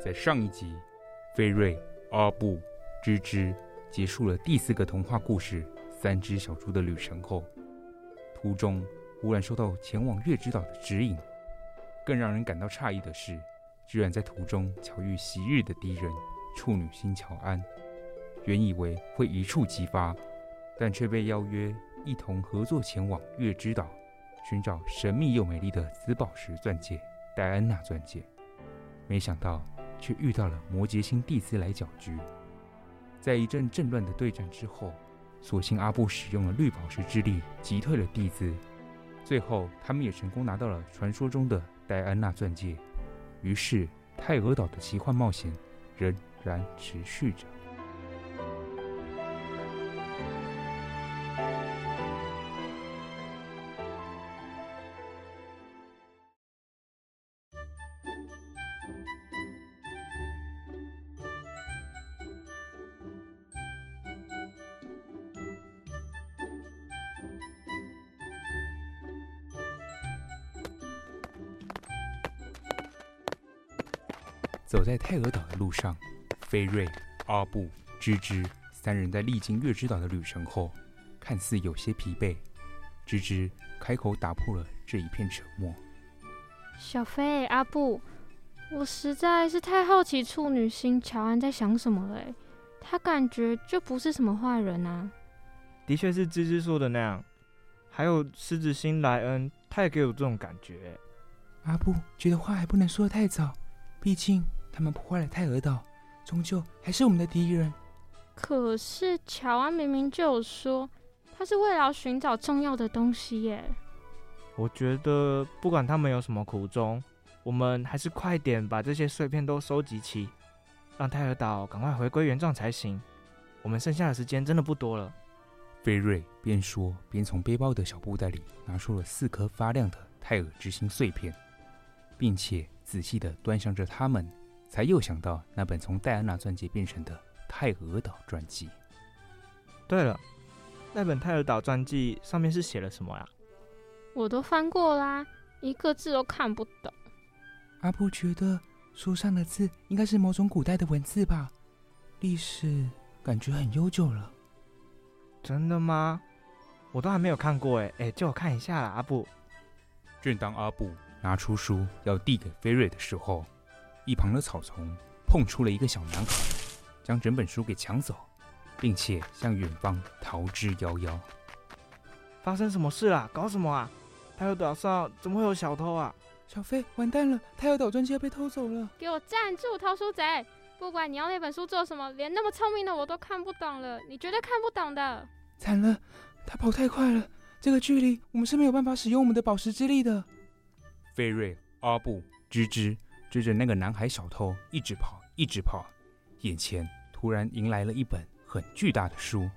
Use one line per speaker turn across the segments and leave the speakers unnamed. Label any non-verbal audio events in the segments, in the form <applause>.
在上一集，菲瑞、阿布、吱吱结束了第四个童话故事《三只小猪》的旅程后，途中忽然收到前往月之岛的指引。更让人感到诧异的是，居然在途中巧遇昔日的敌人处女星乔安。原以为会一触即发，但却被邀约一同合作前往月之岛，寻找神秘又美丽的紫宝石钻戒——戴安娜钻戒。没想到。却遇到了摩羯星蒂斯来搅局，在一阵阵乱的对战之后，所幸阿布使用了绿宝石之力击退了蒂斯，最后他们也成功拿到了传说中的戴安娜钻戒。于是泰俄岛的奇幻冒险仍然持续着。走在泰俄岛的路上，菲瑞、阿布、吱吱三人在历经月之岛的旅程后，看似有些疲惫。吱吱开口打破了这一片沉默：“
小菲、阿布，我实在是太好奇处女星乔安在想什么了。他感觉就不是什么坏人啊。”
的确是芝芝说的那样。还有狮子星莱恩，他也给我这种感觉。
阿布觉得话还不能说得太早，毕竟。他们破坏了泰尔岛，终究还是我们的敌人。
可是乔安明明就有说，他是为了要寻找重要的东西耶。
我觉得不管他们有什么苦衷，我们还是快点把这些碎片都收集齐，让泰尔岛赶快回归原状才行。我们剩下的时间真的不多了。
菲瑞边说边从背包的小布袋里拿出了四颗发亮的泰尔之星碎片，并且仔细地端详着它们。才又想到那本从戴安娜传记变成的泰俄岛传记。
对了，那本泰尔岛传记上面是写了什么呀？
我都翻过啦，一个字都看不懂。
阿布觉得书上的字应该是某种古代的文字吧？历史感觉很悠久了。
真的吗？我都还没有看过哎哎，借我看一下啦，阿布。
正当阿布拿出书要递给菲瑞的时候，一旁的草丛碰出了一个小男孩，将整本书给抢走，并且向远方逃之夭夭。
发生什么事了？搞什么啊？太和岛上怎么会有小偷啊？
小飞，完蛋了！太和岛传记要被偷走了！
给我站住，偷书贼！不管你要那本书做什么，连那么聪明的我都看不懂了，你绝对看不懂的。
惨了，他跑太快了，这个距离我们是没有办法使用我们的宝石之力的。
菲瑞、阿布、吱吱追着那个男孩小偷一直跑，一直跑，眼前突然迎来了一本很巨大的书，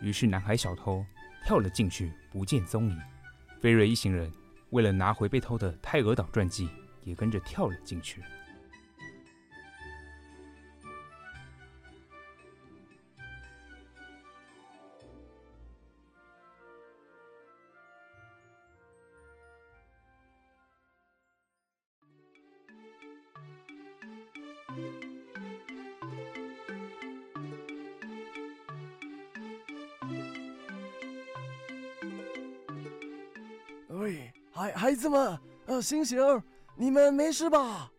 于是男孩小偷跳了进去，不见踪影。菲瑞一行人。为了拿回被偷的泰俄岛传记，也跟着跳了进去。
们，呃，醒醒！你们没事吧？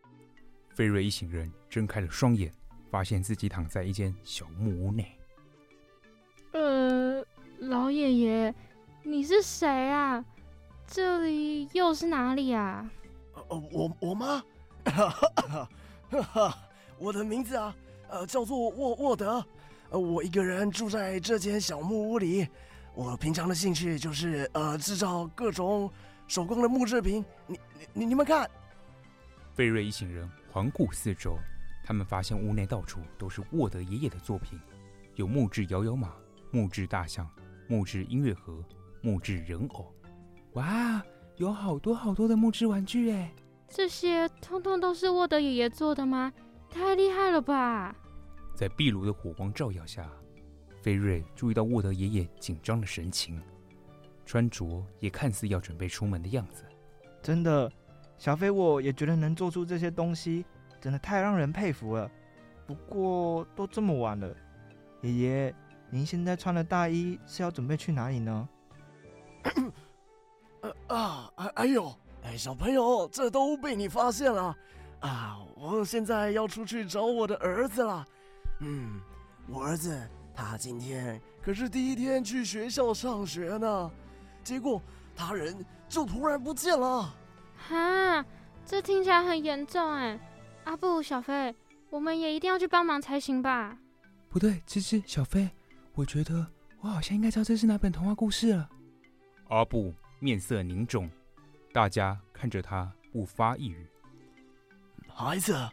菲瑞一行人睁开了双眼，发现自己躺在一间小木屋内。
呃，老爷爷，你是谁啊？这里又是哪里啊？
呃，我我吗？哈哈哈哈！我的名字啊，呃，叫做沃沃德。呃，我一个人住在这间小木屋里。我平常的兴趣就是呃，制造各种。手工的木制品，你你你你们看，
菲瑞一行人环顾四周，他们发现屋内到处都是沃德爷爷的作品，有木质摇摇马、木质大象、木质音乐盒、木质人偶。
哇，有好多好多的木质玩具哎！
这些通通都是沃德爷爷做的吗？太厉害了吧！
在壁炉的火光照耀下，菲瑞注意到沃德爷爷紧张的神情。穿着也看似要准备出门的样子，
真的，小飞我也觉得能做出这些东西，真的太让人佩服了。不过都这么晚了，爷爷，您现在穿的大衣是要准备去哪里呢？<coughs>
呃啊，哎哎呦，哎，小朋友，这都被你发现了啊！我现在要出去找我的儿子了。嗯，我儿子他今天可是第一天去学校上学呢。结果他人就突然不见了，
哈，这听起来很严重哎！阿布、小飞，我们也一定要去帮忙才行吧？
不对，芝芝、小飞，我觉得我好像应该知道这是哪本童话故事了。
阿布面色凝重，大家看着他不发一语。
孩子，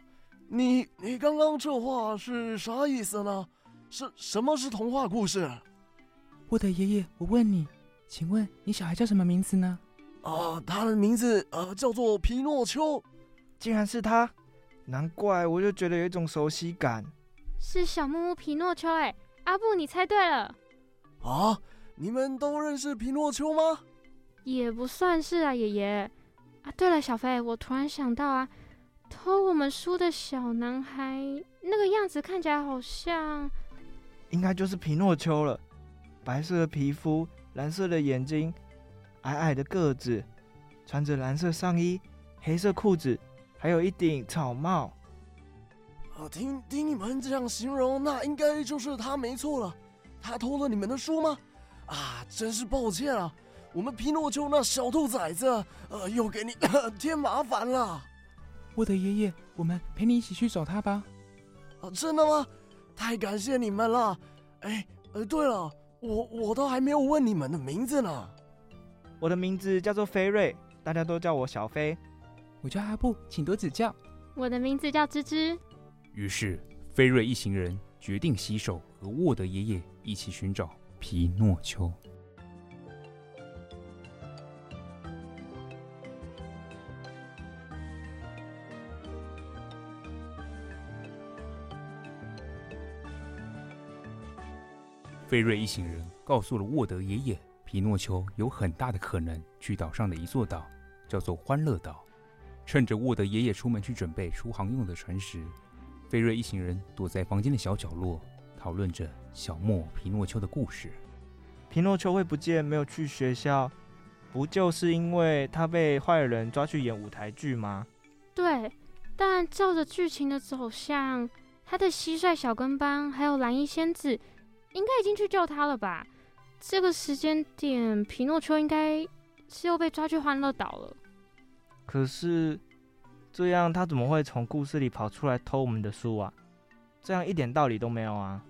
你你刚刚这话是啥意思呢？是什么是童话故事？
我的爷爷，我问你。请问你小孩叫什么名字呢？
啊、呃，他的名字呃叫做皮诺丘，
竟然是他，难怪我就觉得有一种熟悉感。
是小木屋皮诺丘哎，阿布你猜对了。
啊，你们都认识皮诺丘吗？
也不算是啊，爷爷。啊，对了，小飞，我突然想到啊，偷我们书的小男孩，那个样子看起来好像，
应该就是皮诺丘了，白色的皮肤。蓝色的眼睛，矮矮的个子，穿着蓝色上衣、黑色裤子，还有一顶草帽。
啊，听听你们这样形容，那应该就是他没错了。他偷了你们的书吗？啊，真是抱歉啊，我们皮诺丘那小兔崽子，呃，又给你 <coughs> 添麻烦了。
我的爷爷，我们陪你一起去找他吧。
啊，真的吗？太感谢你们了。哎，呃，对了。我我都还没有问你们的名字呢。
我的名字叫做菲瑞，大家都叫我小飞。
我叫阿布，请多指教。
我的名字叫芝芝。
于是，菲瑞一行人决定携手和沃德爷爷一起寻找皮诺丘。菲瑞一行人告诉了沃德爷爷，皮诺丘有很大的可能去岛上的一座岛，叫做欢乐岛。趁着沃德爷爷出门去准备出航用的船时，菲瑞一行人躲在房间的小角落，讨论着小莫皮诺丘的故事。
皮诺丘会不见，没有去学校，不就是因为他被坏人抓去演舞台剧吗？
对，但照着剧情的走向，他的蟋蟀小跟班还有蓝衣仙子，应该已经去救他了吧？这个时间点，皮诺丘应该是又被抓去欢乐岛了。
可是，这样他怎么会从故事里跑出来偷我们的书啊？这样一点道理都没有啊！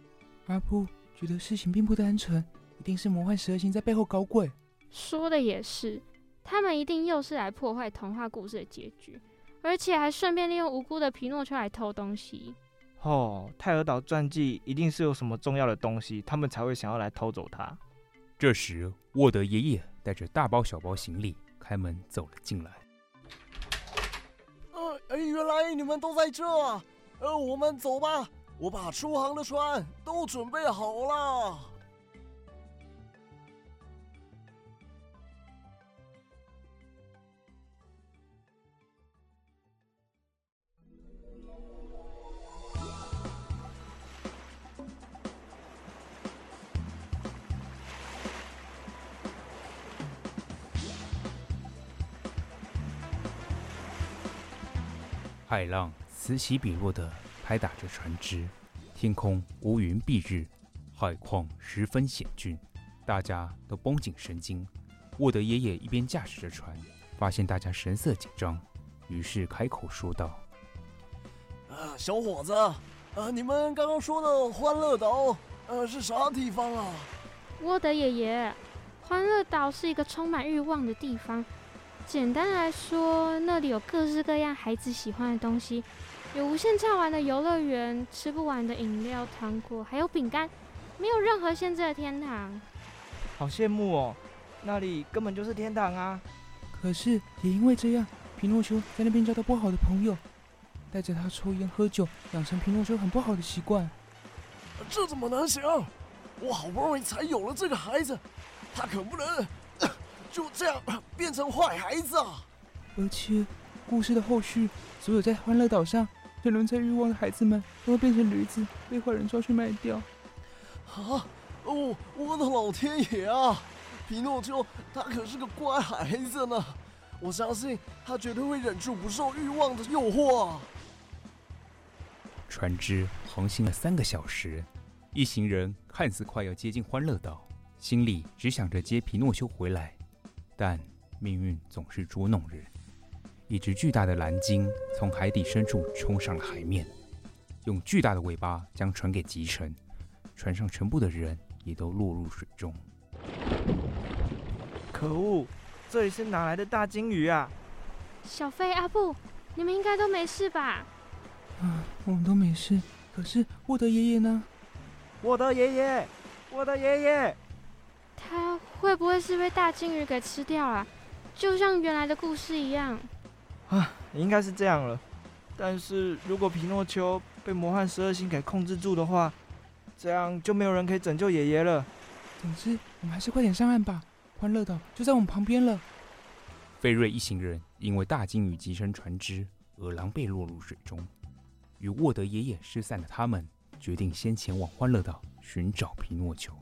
阿布觉得事情并不单纯。一定是魔幻十二星在背后搞鬼。
说的也是，他们一定又是来破坏童话故事的结局，而且还顺便利用无辜的皮诺丘来偷东西。
哦，泰尔岛传记一定是有什么重要的东西，他们才会想要来偷走它。
这时，沃德爷爷带着大包小包行李开门走了进来。
呃，哎，原来你们都在这啊！呃，我们走吧，我把出航的船都准备好了。
海浪此起彼落的拍打着船只，天空乌云蔽日，海况十分险峻，大家都绷紧神经。沃德爷爷一边驾驶着船，发现大家神色紧张，于是开口说道：“
啊，小伙子，啊，你们刚刚说的欢乐岛，呃，是啥地方啊？”
沃德爷爷，欢乐岛是一个充满欲望的地方。简单来说，那里有各式各样孩子喜欢的东西，有无限畅玩的游乐园，吃不完的饮料、糖果，还有饼干，没有任何限制的天堂。
好羡慕哦，那里根本就是天堂啊！
可是也因为这样，皮诺丘在那边交到不好的朋友，带着他抽烟喝酒，养成皮诺丘很不好的习惯。
这怎么能行？我好不容易才有了这个孩子，他可不能。就这样变成坏孩子啊！
而且，故事的后续，所有在欢乐岛上沉沦在欲望的孩子们，都会变成驴子，被坏人抓去卖掉。
啊！哦，我的老天爷啊！皮诺丘他可是个乖孩子呢，我相信他绝对会忍住不受欲望的诱惑啊！
船只航行了三个小时，一行人看似快要接近欢乐岛，心里只想着接皮诺丘回来。但命运总是捉弄人，一只巨大的蓝鲸从海底深处冲上了海面，用巨大的尾巴将船给击沉，船上全部的人也都落入水中。
可恶，这里是哪来的大鲸鱼啊？
小飞、阿布，你们应该都没事吧？
啊，我们都没事。可是沃德爷爷呢？
沃德爷爷，沃德爷爷。
他会不会是被大鲸鱼给吃掉了？就像原来的故事一样。
啊，应该是这样了。但是如果皮诺丘被魔幻十二星给控制住的话，这样就没有人可以拯救爷爷了。
总之，我们还是快点上岸吧。欢乐岛就在我们旁边了。
费瑞一行人因为大鲸鱼击沉船只而狼狈落入水中，与沃德爷爷失散的他们决定先前往欢乐岛寻找皮诺丘。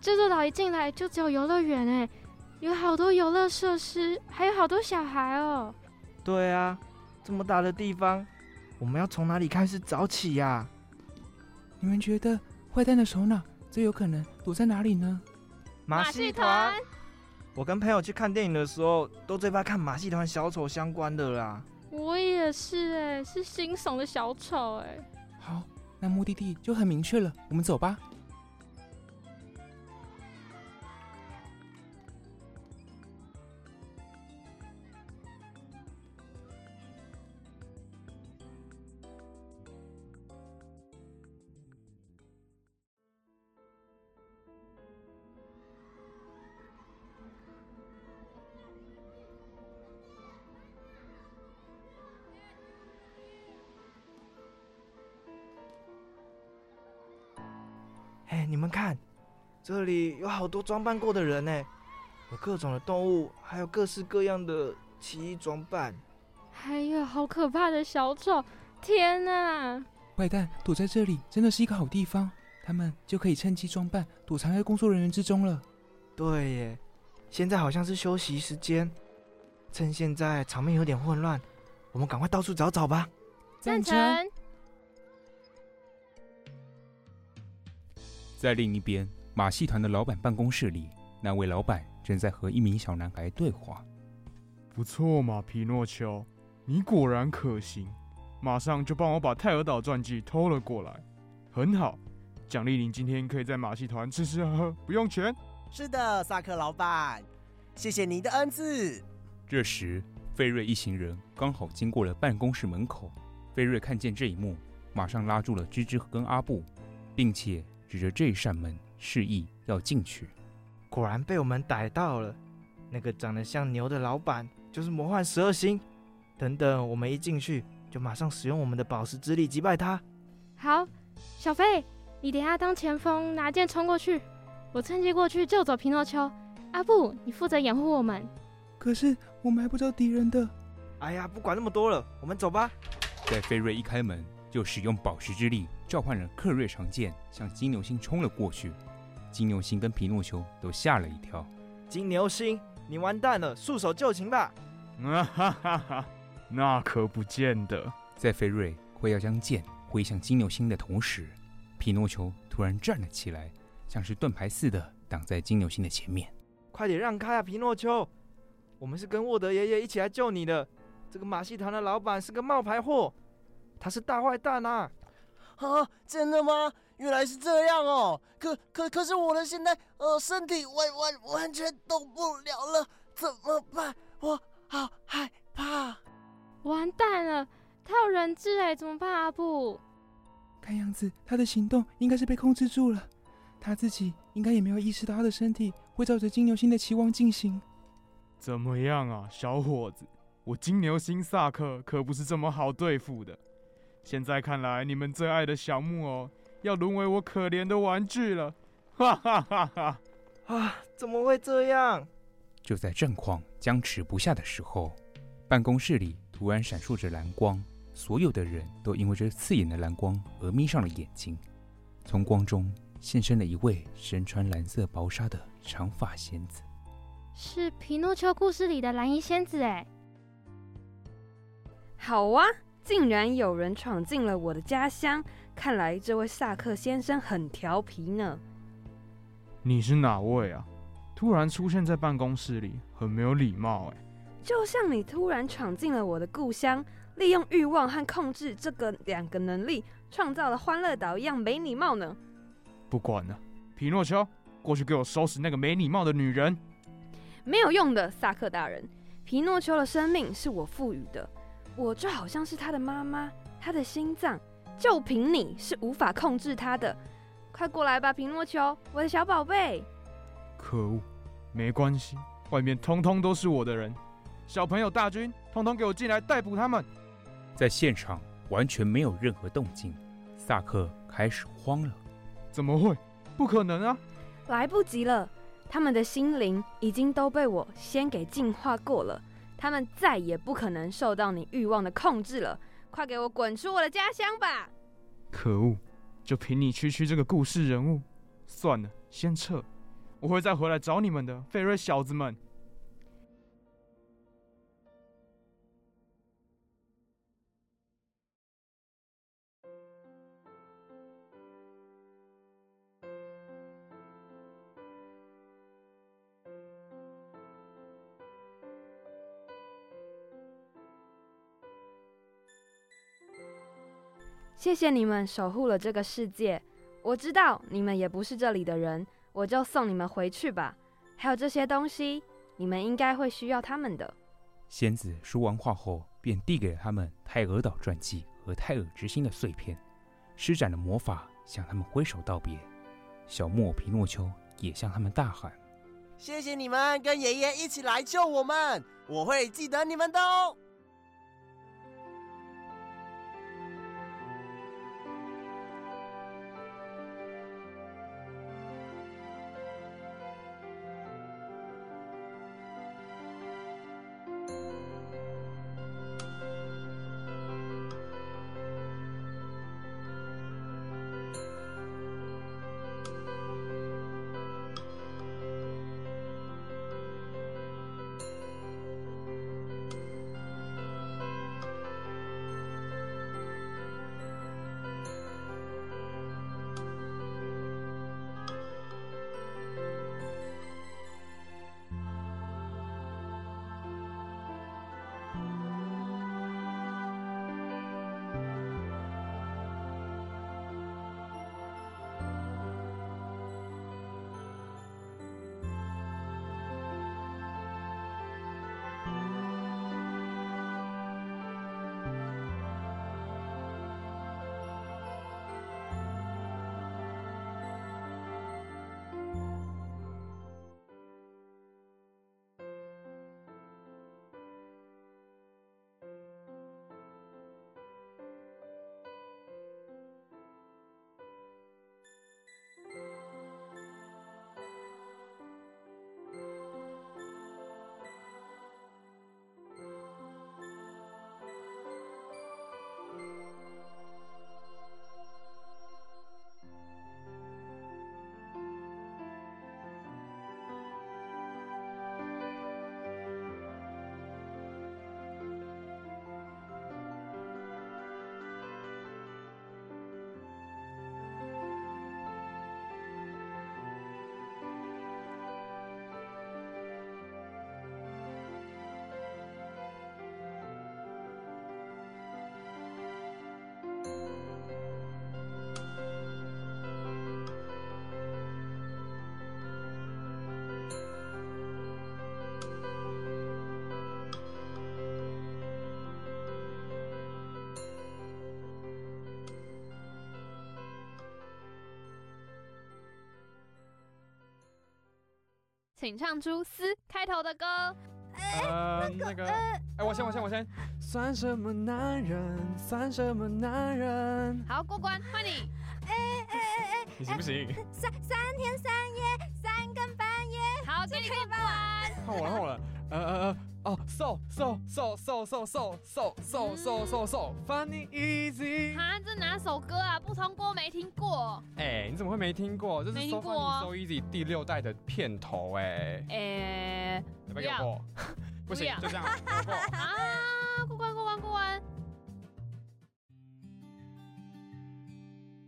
这座岛一进来就只有游乐园哎，有好多游乐设施，还有好多小孩哦。
对啊，这么大的地方，我们要从哪里开始找起呀？
你们觉得坏蛋的首脑最有可能躲在哪里呢？
马戏团。我跟朋友去看电影的时候，都最怕看马戏团小丑相关的啦。
我也是哎，是惊悚的小丑哎。
好，那目的地就很明确了，我们走吧。
这里有好多装扮过的人呢，有各种的动物，还有各式各样的奇异装扮，
还有好可怕的小丑！天哪！
坏蛋躲在这里真的是一个好地方，他们就可以趁机装扮，躲藏在工作人员之中了。
对耶，现在好像是休息时间，趁现在场面有点混乱，我们赶快到处找找吧。
赞成。
在另一边，马戏团的老板办公室里，那位老板正在和一名小男孩对话。
不错嘛，皮诺丘，你果然可行，马上就帮我把泰尔岛传记偷了过来。很好，奖励您今天可以在马戏团吃吃喝喝，不用钱。
是的，萨克老板，谢谢您的恩赐。
这时，费瑞一行人刚好经过了办公室门口。费瑞看见这一幕，马上拉住了吱吱跟阿布，并且。指着这一扇门，示意要进去。
果然被我们逮到了。那个长得像牛的老板就是魔幻十二星。等等，我们一进去，就马上使用我们的宝石之力击败他。
好，小飞，你等下当前锋，拿剑冲过去。我趁机过去救走皮诺丘。阿布，你负责掩护我们。
可是我们还不知道敌人的。
哎呀，不管那么多了，我们走吧。
在菲瑞一开门，就使用宝石之力召唤了克瑞长剑，向金牛星冲了过去。金牛星跟皮诺丘都吓了一跳。
金牛星，你完蛋了，束手就擒吧！
啊哈哈哈，那可不见得。
在菲瑞快要将剑挥向金牛星的同时，皮诺丘突然站了起来，像是盾牌似的挡在金牛星的前面。
快点让开啊，皮诺丘！我们是跟沃德爷爷一起来救你的。这个马戏团的老板是个冒牌货。他是大坏蛋啊！
啊，真的吗？原来是这样哦。可可可是我的现在呃身体完完完全动不了了，怎么办？我好害怕。
完蛋了，他有人质哎，怎么办？阿布，
看样子他的行动应该是被控制住了，他自己应该也没有意识到他的身体会照着金牛星的期望进行。
怎么样啊，小伙子？我金牛星萨克可不是这么好对付的。现在看来，你们最爱的小木偶要沦为我可怜的玩具了，哈哈哈哈！
啊，怎么会这样？
就在战况僵持不下的时候，办公室里突然闪烁着蓝光，所有的人都因为这刺眼的蓝光而眯上了眼睛。从光中现身了一位身穿蓝色薄纱的长发仙子，
是皮诺丘故事里的蓝衣仙子哎。
好啊。竟然有人闯进了我的家乡，看来这位萨克先生很调皮呢。
你是哪位啊？突然出现在办公室里，很没有礼貌哎。
就像你突然闯进了我的故乡，利用欲望和控制这个两个能力，创造了欢乐岛一样没礼貌呢。
不管了，皮诺丘，过去给我收拾那个没礼貌的女人。
没有用的，萨克大人，皮诺丘的生命是我赋予的。我就好像是他的妈妈，他的心脏，就凭你是无法控制他的。快过来吧，皮诺丘，我的小宝贝。
可恶，没关系，外面通通都是我的人。小朋友大军，通通给我进来逮捕他们。
在现场完全没有任何动静，萨克开始慌了。
怎么会？不可能啊！
来不及了，他们的心灵已经都被我先给净化过了。他们再也不可能受到你欲望的控制了，快给我滚出我的家乡吧！
可恶，就凭你区区这个故事人物，算了，先撤，我会再回来找你们的，费瑞小子们。
谢谢你们守护了这个世界。我知道你们也不是这里的人，我就送你们回去吧。还有这些东西，你们应该会需要他们的。
仙子说完话后，便递给了他们泰尔岛传记和泰尔之心的碎片，施展了魔法，向他们挥手道别。小木偶皮诺丘也向他们大喊：“
谢谢你们跟爷爷一起来救我们，我会记得你们的哦。”
请唱出“思”开头的歌。
呃，那个，哎，我先，我先，我先。算什么男人？算什么男人？
好，过关，换你。
哎哎哎哎，你行不行？
三三天三夜，三更半夜。
好，这可以吧？
换我了，换我了。呃呃呃。哦，so so so so so so so so so so so funny easy。
哈，这哪首歌啊？不通过没听过。
哎，你怎么会没听过？这是 so funny so easy 第六代的片头哎。
哎，
要不要给我过？不行，就这样。
啊，过关过关过关。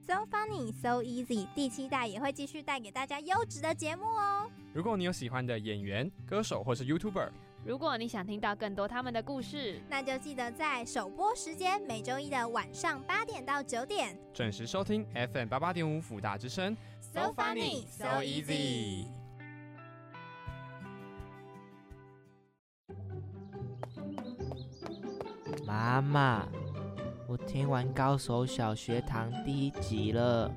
So funny so easy 第七代也会继续带给大家优质的节目哦。
如果你有喜欢的演员、歌手或是 YouTuber。
如果你想听到更多他们的故事，
那就记得在首播时间每周一的晚上八点到九点
准时收听 FM 八八点五辅大之声。
So funny, so easy。
妈妈，我听完《高手小学堂》第一集了。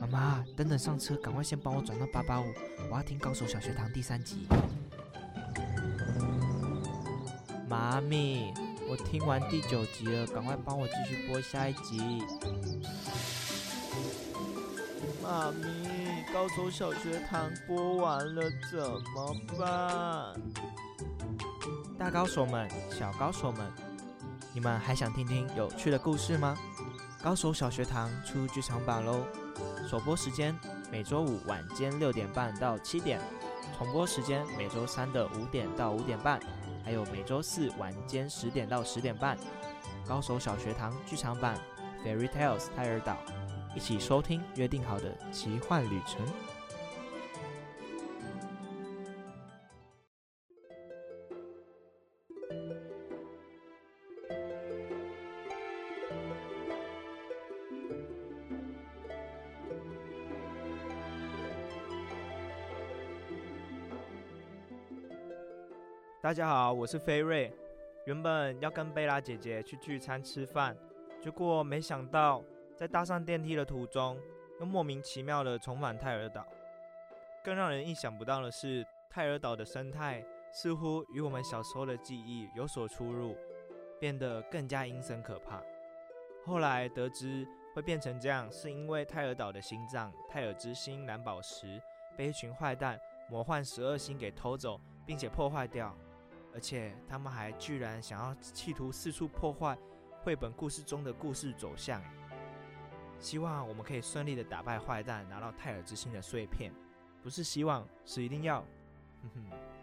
妈妈，等等上车，赶快先帮我转到八八五，我要听《高手小学堂》第三集。妈咪，我听完第九集了，赶快帮我继续播下一集。妈咪，高手小学堂播完了怎么办？大高手们、小高手们，你们还想听听有趣的故事吗？高手小学堂出剧场版喽！首播时间每周五晚间六点半到七点，重播时间每周三的五点到五点半。还有每周四晚间十点到十点半，《高手小学堂》剧场版《Fairy Tales》泰尔岛，一起收听约定好的奇幻旅程。大家好，我是菲瑞。原本要跟贝拉姐姐去聚餐吃饭，结果没想到在搭上电梯的途中，又莫名其妙的重返泰尔岛。更让人意想不到的是，泰尔岛的生态似乎与我们小时候的记忆有所出入，变得更加阴森可怕。后来得知会变成这样，是因为泰尔岛的心脏泰尔之心蓝宝石被一群坏蛋魔幻十二星给偷走，并且破坏掉。而且他们还居然想要企图四处破坏绘本故事中的故事走向。希望我们可以顺利的打败坏蛋，拿到泰尔之心的碎片。不是希望，是一定要。哼哼。